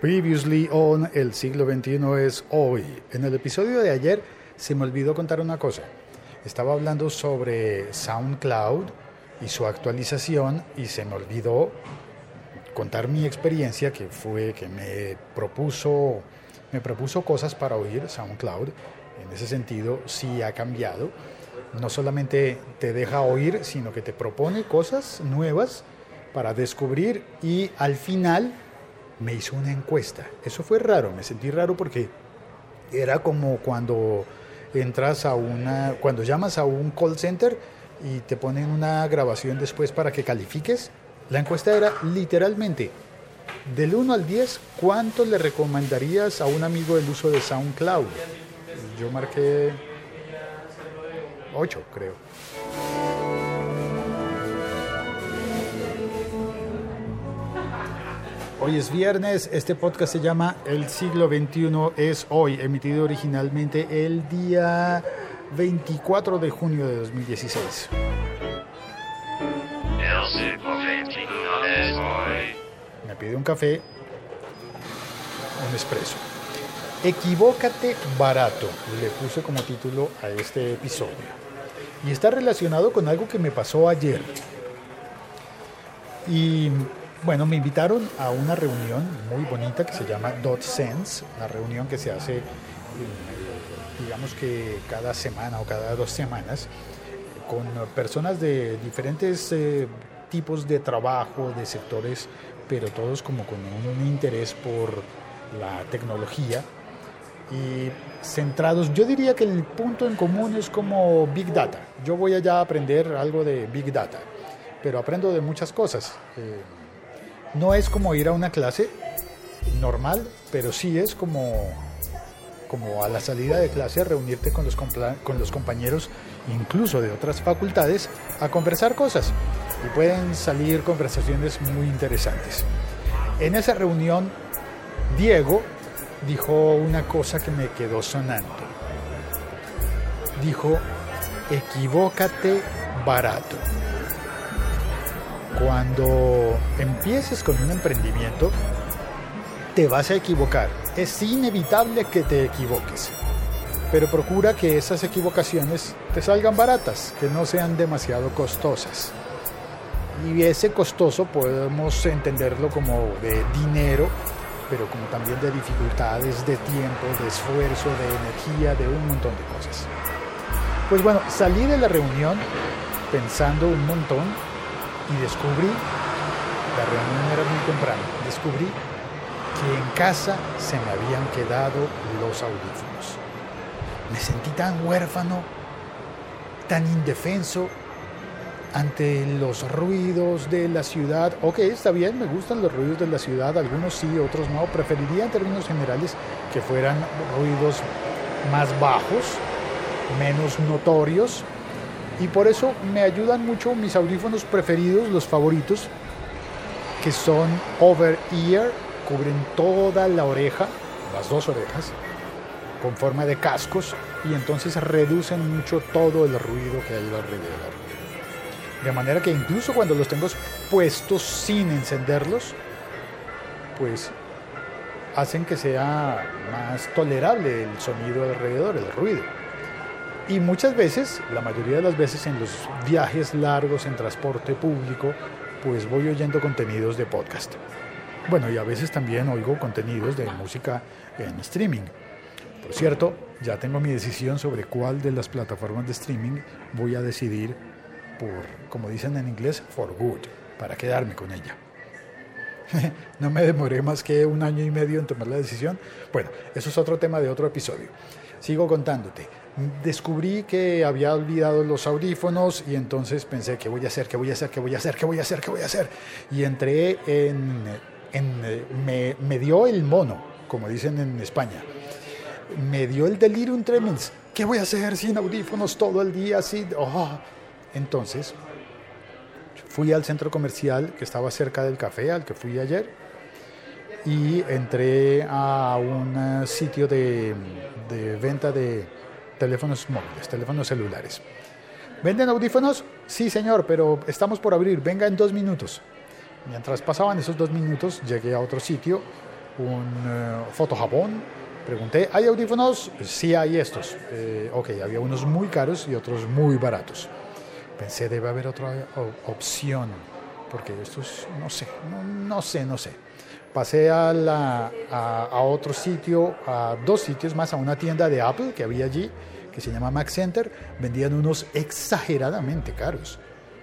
Previously on El siglo XXI es hoy. En el episodio de ayer se me olvidó contar una cosa. Estaba hablando sobre SoundCloud y su actualización y se me olvidó contar mi experiencia que fue que me propuso me propuso cosas para oír SoundCloud. En ese sentido sí ha cambiado. No solamente te deja oír, sino que te propone cosas nuevas para descubrir y al final me hizo una encuesta. Eso fue raro, me sentí raro porque era como cuando entras a una, cuando llamas a un call center y te ponen una grabación después para que califiques. La encuesta era literalmente, del 1 al 10, ¿cuánto le recomendarías a un amigo el uso de SoundCloud? Yo marqué 8, creo. Hoy es viernes, este podcast se llama El siglo XXI es hoy, emitido originalmente el día 24 de junio de 2016. El siglo XXI es hoy. Me pide un café, un espresso. Equivócate barato, le puse como título a este episodio. Y está relacionado con algo que me pasó ayer. Y bueno, me invitaron a una reunión muy bonita que se llama Dot Sense, una reunión que se hace, eh, digamos que cada semana o cada dos semanas, con personas de diferentes eh, tipos de trabajo, de sectores, pero todos como con un interés por la tecnología y centrados. Yo diría que el punto en común es como Big Data. Yo voy allá a aprender algo de Big Data, pero aprendo de muchas cosas. Eh, no es como ir a una clase normal, pero sí es como, como a la salida de clase reunirte con los, con los compañeros, incluso de otras facultades, a conversar cosas. Y pueden salir conversaciones muy interesantes. En esa reunión, Diego dijo una cosa que me quedó sonando. Dijo, equivócate barato. Cuando empieces con un emprendimiento, te vas a equivocar. Es inevitable que te equivoques. Pero procura que esas equivocaciones te salgan baratas, que no sean demasiado costosas. Y ese costoso podemos entenderlo como de dinero, pero como también de dificultades, de tiempo, de esfuerzo, de energía, de un montón de cosas. Pues bueno, salí de la reunión pensando un montón y descubrí, la reunión era muy temprano, descubrí que en casa se me habían quedado los audífonos. Me sentí tan huérfano, tan indefenso ante los ruidos de la ciudad. Ok, está bien, me gustan los ruidos de la ciudad, algunos sí, otros no. Preferiría en términos generales que fueran ruidos más bajos, menos notorios. Y por eso me ayudan mucho mis audífonos preferidos, los favoritos, que son over ear, cubren toda la oreja, las dos orejas, con forma de cascos, y entonces reducen mucho todo el ruido que hay alrededor. De manera que incluso cuando los tengo puestos sin encenderlos, pues hacen que sea más tolerable el sonido alrededor, el ruido. Y muchas veces, la mayoría de las veces en los viajes largos en transporte público, pues voy oyendo contenidos de podcast. Bueno, y a veces también oigo contenidos de música en streaming. Por cierto, ya tengo mi decisión sobre cuál de las plataformas de streaming voy a decidir por, como dicen en inglés, for good, para quedarme con ella. no me demoré más que un año y medio en tomar la decisión. Bueno, eso es otro tema de otro episodio. Sigo contándote. Descubrí que había olvidado los audífonos y entonces pensé, ¿qué voy a hacer? ¿Qué voy a hacer? ¿Qué voy a hacer? ¿Qué voy a hacer? ¿Qué voy a hacer? Y entré en... me, me dio el mono, como dicen en España. Me dio el delirium tremens. ¿Qué voy a hacer sin audífonos todo el día? Así? Oh. Entonces, fui al centro comercial que estaba cerca del café al que fui ayer y entré a un sitio de venta de teléfonos móviles, teléfonos celulares. ¿Venden audífonos? Sí, señor, pero estamos por abrir. Venga en dos minutos. Mientras pasaban esos dos minutos, llegué a otro sitio un eh, Foto Japón. Pregunté, ¿hay audífonos? Sí hay estos. Eh, ok, había unos muy caros y otros muy baratos. Pensé, debe haber otra opción, porque estos, no sé, no sé, no sé. Pasé a, la, a, a otro sitio, a dos sitios más, a una tienda de Apple que había allí, que se llama Mac Center. Vendían unos exageradamente caros.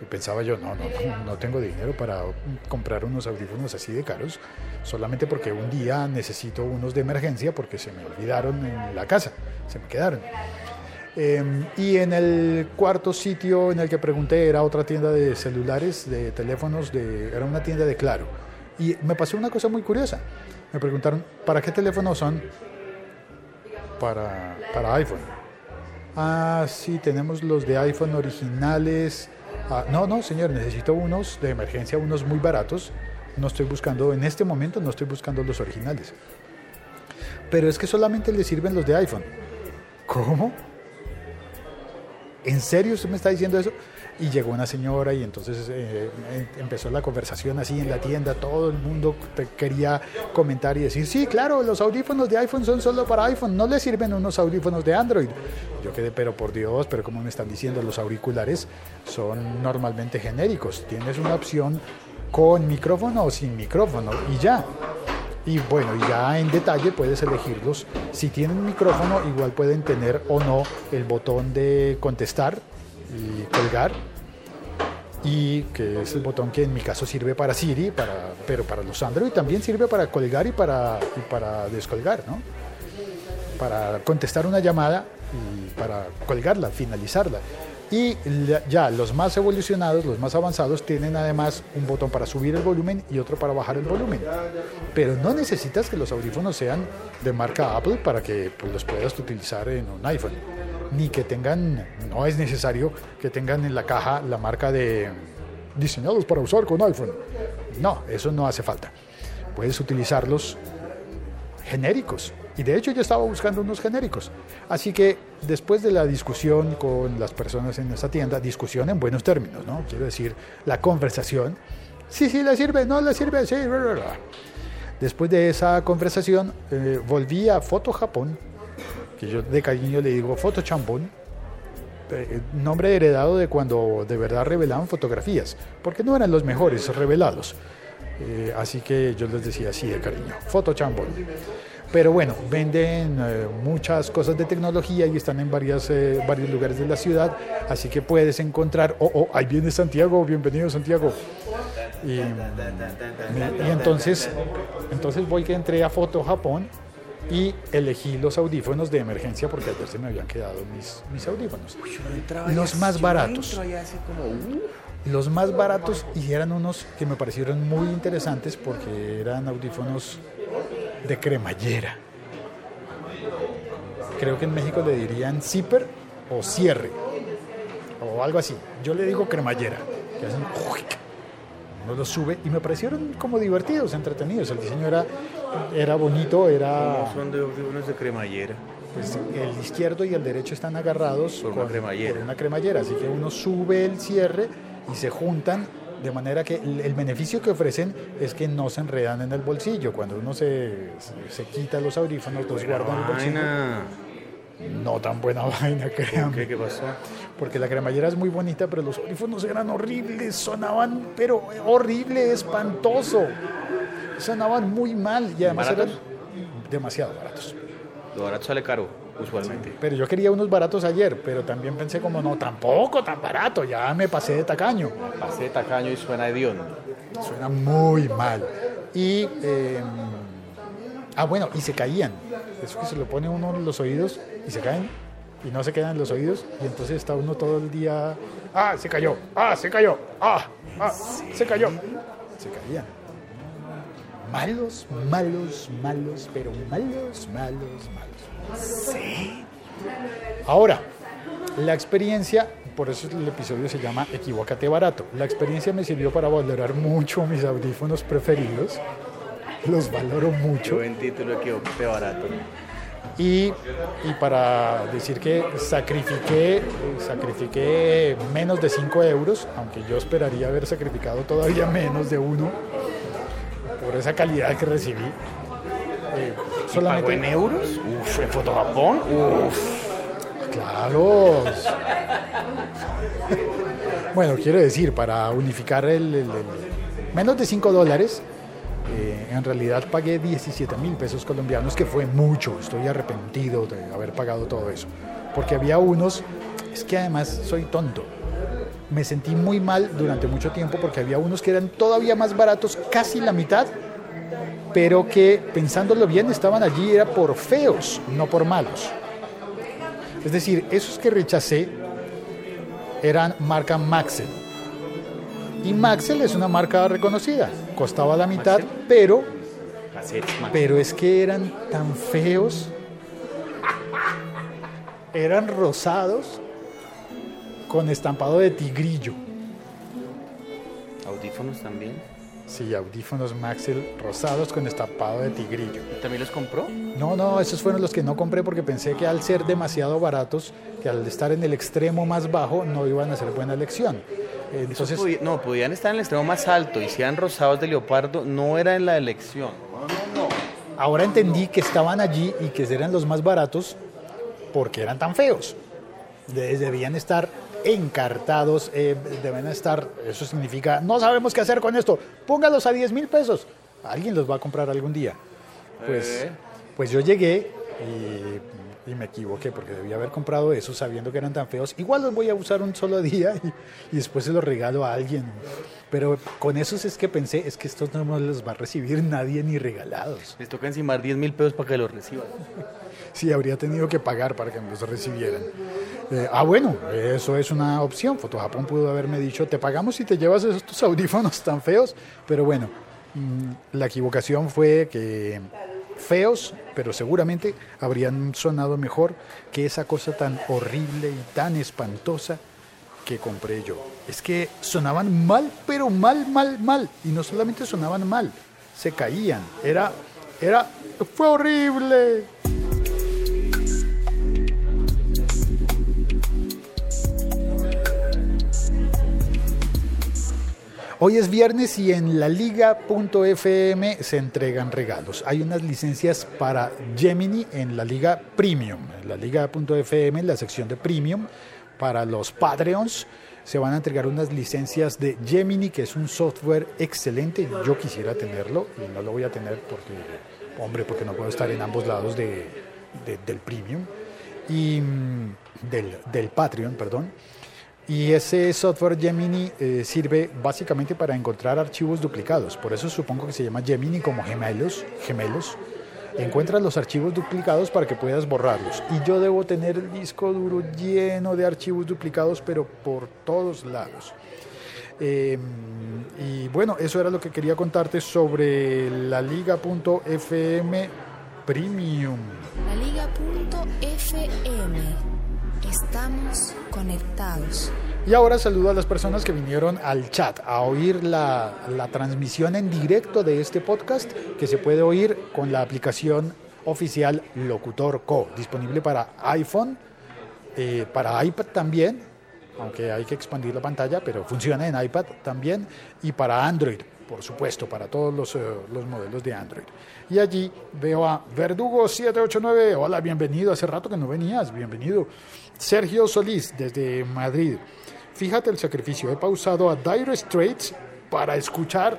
Y pensaba yo, no, no, no, no tengo dinero para comprar unos audífonos así de caros, solamente porque un día necesito unos de emergencia porque se me olvidaron en la casa, se me quedaron. Eh, y en el cuarto sitio en el que pregunté era otra tienda de celulares, de teléfonos, de, era una tienda de Claro. Y me pasó una cosa muy curiosa. Me preguntaron, ¿para qué teléfonos son? Para, para iPhone. Ah, sí, tenemos los de iPhone originales. Ah, no, no, señor, necesito unos de emergencia, unos muy baratos. No estoy buscando, en este momento no estoy buscando los originales. Pero es que solamente le sirven los de iPhone. ¿Cómo? ¿En serio usted me está diciendo eso? Y llegó una señora y entonces eh, eh, empezó la conversación así en la tienda, todo el mundo quería comentar y decir, sí, claro, los audífonos de iPhone son solo para iPhone, no le sirven unos audífonos de Android. Yo quedé, pero por Dios, pero como me están diciendo, los auriculares son normalmente genéricos, tienes una opción con micrófono o sin micrófono y ya. Y bueno, ya en detalle puedes elegirlos. Si tienen micrófono, igual pueden tener o no el botón de contestar y colgar. Y que es el botón que en mi caso sirve para Siri, para, pero para los Android también sirve para colgar y para, y para descolgar, ¿no? Para contestar una llamada y para colgarla, finalizarla. Y ya los más evolucionados, los más avanzados, tienen además un botón para subir el volumen y otro para bajar el volumen. Pero no necesitas que los audífonos sean de marca Apple para que pues, los puedas utilizar en un iPhone. Ni que tengan, no es necesario que tengan en la caja la marca de diseñados para usar con iPhone. No, eso no hace falta. Puedes utilizarlos genéricos. Y de hecho yo estaba buscando unos genéricos. Así que después de la discusión con las personas en esa tienda, discusión en buenos términos, ¿no? Quiero decir, la conversación. Sí, sí, le sirve, no le sirve, sí. bla, bla. Después de esa conversación, eh, volví a Foto Japón, yo de cariño le digo Foto Champón, eh, nombre heredado de cuando de verdad revelaban fotografías, porque no eran los mejores revelados. Eh, así que yo les decía así de cariño, Foto Champón. Pero bueno, venden eh, muchas cosas de tecnología y están en varias, varios lugares de la ciudad, así que puedes encontrar, oh, oh, ahí viene Santiago, bienvenido Santiago. Y, y entonces, entonces voy que entré a Foto Japón y elegí los audífonos de emergencia porque ayer se me habían quedado mis, mis audífonos. Los más baratos. Los más baratos y eran unos que me parecieron muy interesantes porque eran audífonos de cremallera. Creo que en México le dirían zipper o cierre o algo así. Yo le digo cremallera, que hacen uno los sube y me parecieron como divertidos, entretenidos. El diseño era, era bonito, era Son de audífonos de cremallera. pues, el izquierdo y el derecho están agarrados Por una cremallera. por una cremallera, así que uno sube el cierre y se juntan de manera que el, el beneficio que ofrecen es que no se enredan en el bolsillo. Cuando uno se, se, se quita los audífonos, los guarda en el bolsillo. No tan buena vaina, créanme. ¿Qué, ¿Qué pasó? Porque la cremallera es muy bonita, pero los audífonos eran horribles, sonaban, pero horrible, espantoso. Sonaban muy mal y además eran demasiado baratos. Lo barato sale caro, usualmente. Pero yo quería unos baratos ayer, pero también pensé como no, tampoco tan barato, ya me pasé de tacaño. Pasé de tacaño y suena hediondo. Suena muy mal. Y, eh, ah, bueno, y se caían. Eso que se lo pone uno en los oídos y se caen y no se quedan en los oídos y entonces está uno todo el día, ah, se cayó, ah, se cayó, ah, ah, se cayó. Se caían. Malos, malos, malos, pero malos, malos, malos. Sí. Ahora, la experiencia, por eso el episodio se llama Equivócate barato. La experiencia me sirvió para valorar mucho mis audífonos preferidos. Los valoro mucho. Yo en título equivoqué barato. Y, y para decir que sacrifiqué, sacrifiqué menos de 5 euros, aunque yo esperaría haber sacrificado todavía menos de uno por esa calidad que recibí. eh, ¿Y solamente... pagó en euros? Uf, en Fotojapón. Uf. Claro. bueno, quiero decir, para unificar el, el- el- menos de 5 dólares, eh, en realidad pagué 17 mil pesos colombianos, que fue mucho. Estoy arrepentido de haber pagado todo eso. Porque había unos, es que además soy tonto. Me sentí muy mal durante mucho tiempo porque había unos que eran todavía más baratos, casi la mitad, pero que pensándolo bien estaban allí era por feos, no por malos. Es decir, esos que rechacé eran marca Maxell. Y Maxell es una marca reconocida. Costaba la mitad, ¿Maxell? pero, Cassettes, pero es que eran tan feos. Eran rosados con estampado de tigrillo. Audífonos también. Sí, audífonos Maxell rosados con estampado de tigrillo. ¿También los compró? No, no, esos fueron los que no compré porque pensé que al ser demasiado baratos, que al estar en el extremo más bajo, no iban a ser buena elección. Entonces, podía- no, podían estar en el extremo más alto y si eran rosados de leopardo, no era en la elección. ahora entendí que estaban allí y que eran los más baratos porque eran tan feos. De- Debían estar encartados, eh, deben estar, eso significa, no sabemos qué hacer con esto, póngalos a 10 mil pesos. Alguien los va a comprar algún día. Pues, Eh. pues yo llegué y, y me equivoqué porque debía haber comprado esos sabiendo que eran tan feos. Igual los voy a usar un solo día y, y después se los regalo a alguien. Pero con esos es que pensé, es que estos no los va a recibir nadie ni regalados. Les toca encimar 10 mil pesos para que los reciban. Sí, habría tenido que pagar para que me los recibieran. Eh, ah, bueno, eso es una opción. Fotojapón pudo haberme dicho, te pagamos si te llevas estos audífonos tan feos. Pero bueno, mm, la equivocación fue que feos, pero seguramente habrían sonado mejor que esa cosa tan horrible y tan espantosa que compré yo. Es que sonaban mal, pero mal, mal, mal. Y no solamente sonaban mal, se caían. Era, era, fue horrible. Hoy es viernes y en la liga.fm se entregan regalos. Hay unas licencias para Gemini en la liga Premium. En la liga.fm, en la sección de Premium, para los Patreons, se van a entregar unas licencias de Gemini, que es un software excelente. Yo quisiera tenerlo y no lo voy a tener porque, hombre, porque no puedo estar en ambos lados de- de- del Premium y mm, del, del Patreon, perdón. Y ese software Gemini eh, sirve básicamente para encontrar archivos duplicados. Por eso supongo que se llama Gemini como gemelos. gemelos. Encuentras los archivos duplicados para que puedas borrarlos. Y yo debo tener el disco duro lleno de archivos duplicados, pero por todos lados. Eh, y bueno, eso era lo que quería contarte sobre la liga.fm Premium. La Liga.fm. Estamos conectados. Y ahora saludo a las personas que vinieron al chat a oír la, la transmisión en directo de este podcast que se puede oír con la aplicación oficial Locutor Co, disponible para iPhone, eh, para iPad también, aunque hay que expandir la pantalla, pero funciona en iPad también, y para Android, por supuesto, para todos los, eh, los modelos de Android. Y allí veo a Verdugo789, hola, bienvenido, hace rato que no venías, bienvenido. Sergio Solís, desde Madrid. Fíjate el sacrificio, he pausado a Dire Straits para escuchar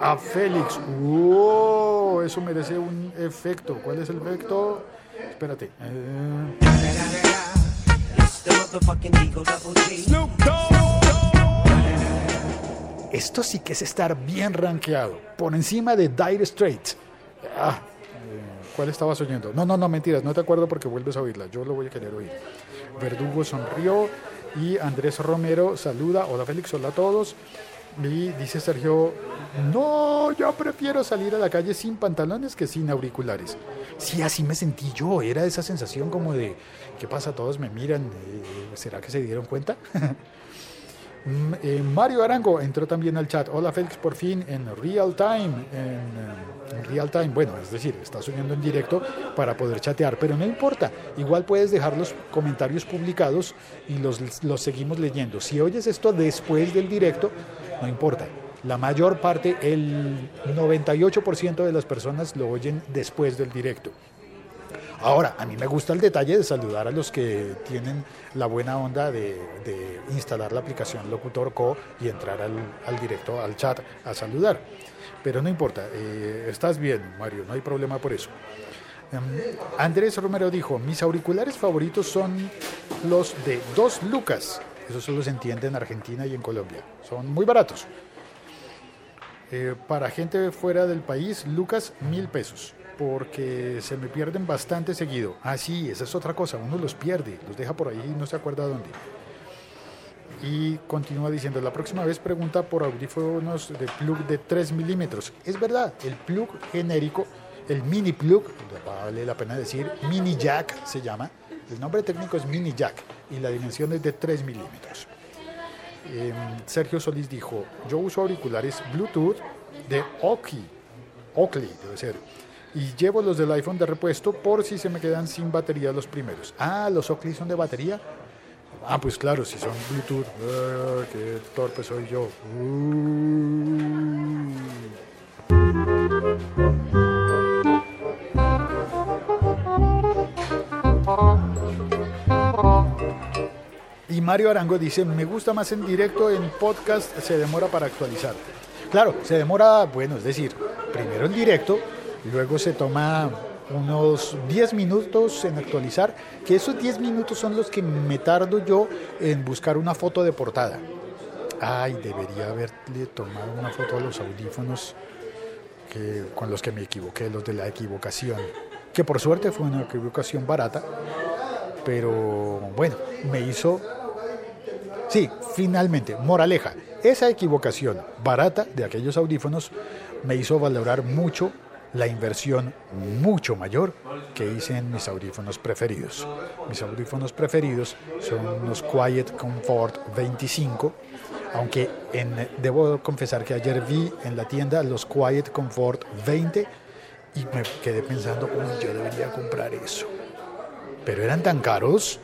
a Félix. ¡Wow! Eso merece un efecto. ¿Cuál es el efecto? Espérate. Eh, Esto sí que es estar bien rankeado. Por encima de Dire Straits. Ah, eh, ¿Cuál estabas oyendo? No, no, no, mentiras. No te acuerdo porque vuelves a oírla. Yo lo voy a querer oír. Verdugo sonrió y Andrés Romero saluda. Hola Félix, hola a todos. Y dice Sergio, no, yo prefiero salir a la calle sin pantalones que sin auriculares. Sí, así me sentí yo. Era esa sensación como de, ¿qué pasa? Todos me miran. eh, ¿Será que se dieron cuenta? Mm, eh, Mario Arango entró también al chat. Hola Félix, por fin en real time. En, eh, en real time, bueno, es decir, estás oyendo en directo para poder chatear, pero no importa. Igual puedes dejar los comentarios publicados y los, los seguimos leyendo. Si oyes esto después del directo, no importa. La mayor parte, el 98% de las personas lo oyen después del directo. Ahora, a mí me gusta el detalle de saludar a los que tienen la buena onda de, instalar la aplicación Locutor Co y entrar al, al directo, al chat, a saludar. Pero no importa, eh, estás bien, Mario, no hay problema por eso. Em, Andrés Romero dijo, mis auriculares favoritos son los de dos lucas. Eso solo se entiende en Argentina y en Colombia. Son muy baratos. Eh, para gente fuera del país, lucas, mil pesos. Porque se me pierden bastante seguido. Ah, sí, esa es otra cosa. Uno los pierde, los deja por ahí y no se acuerda dónde. Y continúa diciendo, la próxima vez pregunta por audífonos de plug de 3 milímetros. Es verdad, el plug genérico, el mini plug, vale la pena decir, mini jack se llama. El nombre técnico es mini jack y la dimensión es de 3 milímetros. Eh, Sergio Solís dijo, yo uso auriculares Bluetooth de Oakley, Oakley debe ser, y llevo los del iPhone de repuesto por si se me quedan sin batería los primeros. Ah, los Oakley son de batería. Ah, pues claro, si son Bluetooth. Ah, qué torpe soy yo. Y Mario Arango dice, me gusta más en directo, en podcast se demora para actualizar. Claro, se demora, bueno, es decir, primero en directo, luego se toma unos 10 minutos en actualizar, que esos 10 minutos son los que me tardo yo en buscar una foto de portada. Ay, debería haberle tomado una foto a los audífonos que, con los que me equivoqué, los de la equivocación, que por suerte fue una equivocación barata, pero bueno, me hizo... Sí, finalmente, moraleja, esa equivocación barata de aquellos audífonos me hizo valorar mucho la inversión mucho mayor que hice en mis audífonos preferidos. Mis audífonos preferidos son unos Quiet Comfort 25, aunque debo confesar que ayer vi en la tienda los Quiet Comfort 20 y me quedé pensando, uy, yo debería comprar eso. Pero eran tan caros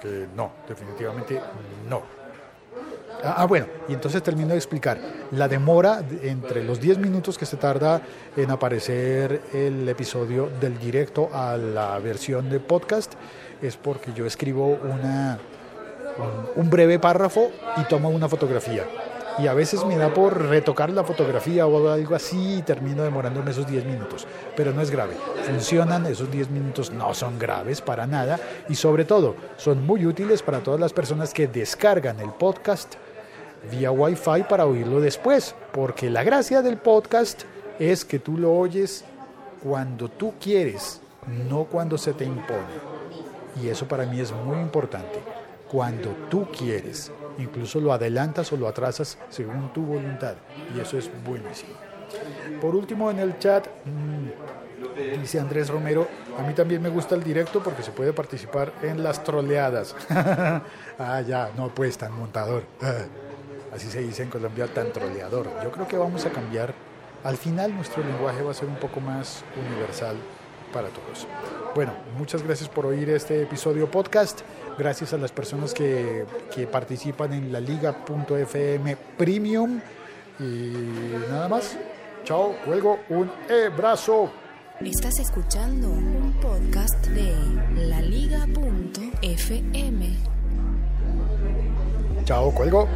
que no, definitivamente no. Ah, bueno, y entonces termino de explicar. La demora entre los 10 minutos que se tarda en aparecer el episodio del directo a la versión de podcast es porque yo escribo una, un, un breve párrafo y tomo una fotografía. Y a veces me da por retocar la fotografía o algo así y termino demorándome esos 10 minutos. Pero no es grave. Funcionan, esos 10 minutos no son graves para nada y sobre todo son muy útiles para todas las personas que descargan el podcast vía Wi-Fi para oírlo después, porque la gracia del podcast es que tú lo oyes cuando tú quieres, no cuando se te impone. Y eso para mí es muy importante, cuando tú quieres. Incluso lo adelantas o lo atrasas según tu voluntad. Y eso es buenísimo. Por último, en el chat, mmm, dice Andrés Romero, a mí también me gusta el directo porque se puede participar en las troleadas. ah, ya, no pues tan montador. así se dice en Colombia, tan troleador. Yo creo que vamos a cambiar, al final nuestro lenguaje va a ser un poco más universal para todos. Bueno, muchas gracias por oír este episodio podcast, gracias a las personas que, que participan en la liga.fm premium y nada más. Chao, cuelgo un abrazo. Estás escuchando un podcast de laliga.fm. Chao, cuelgo.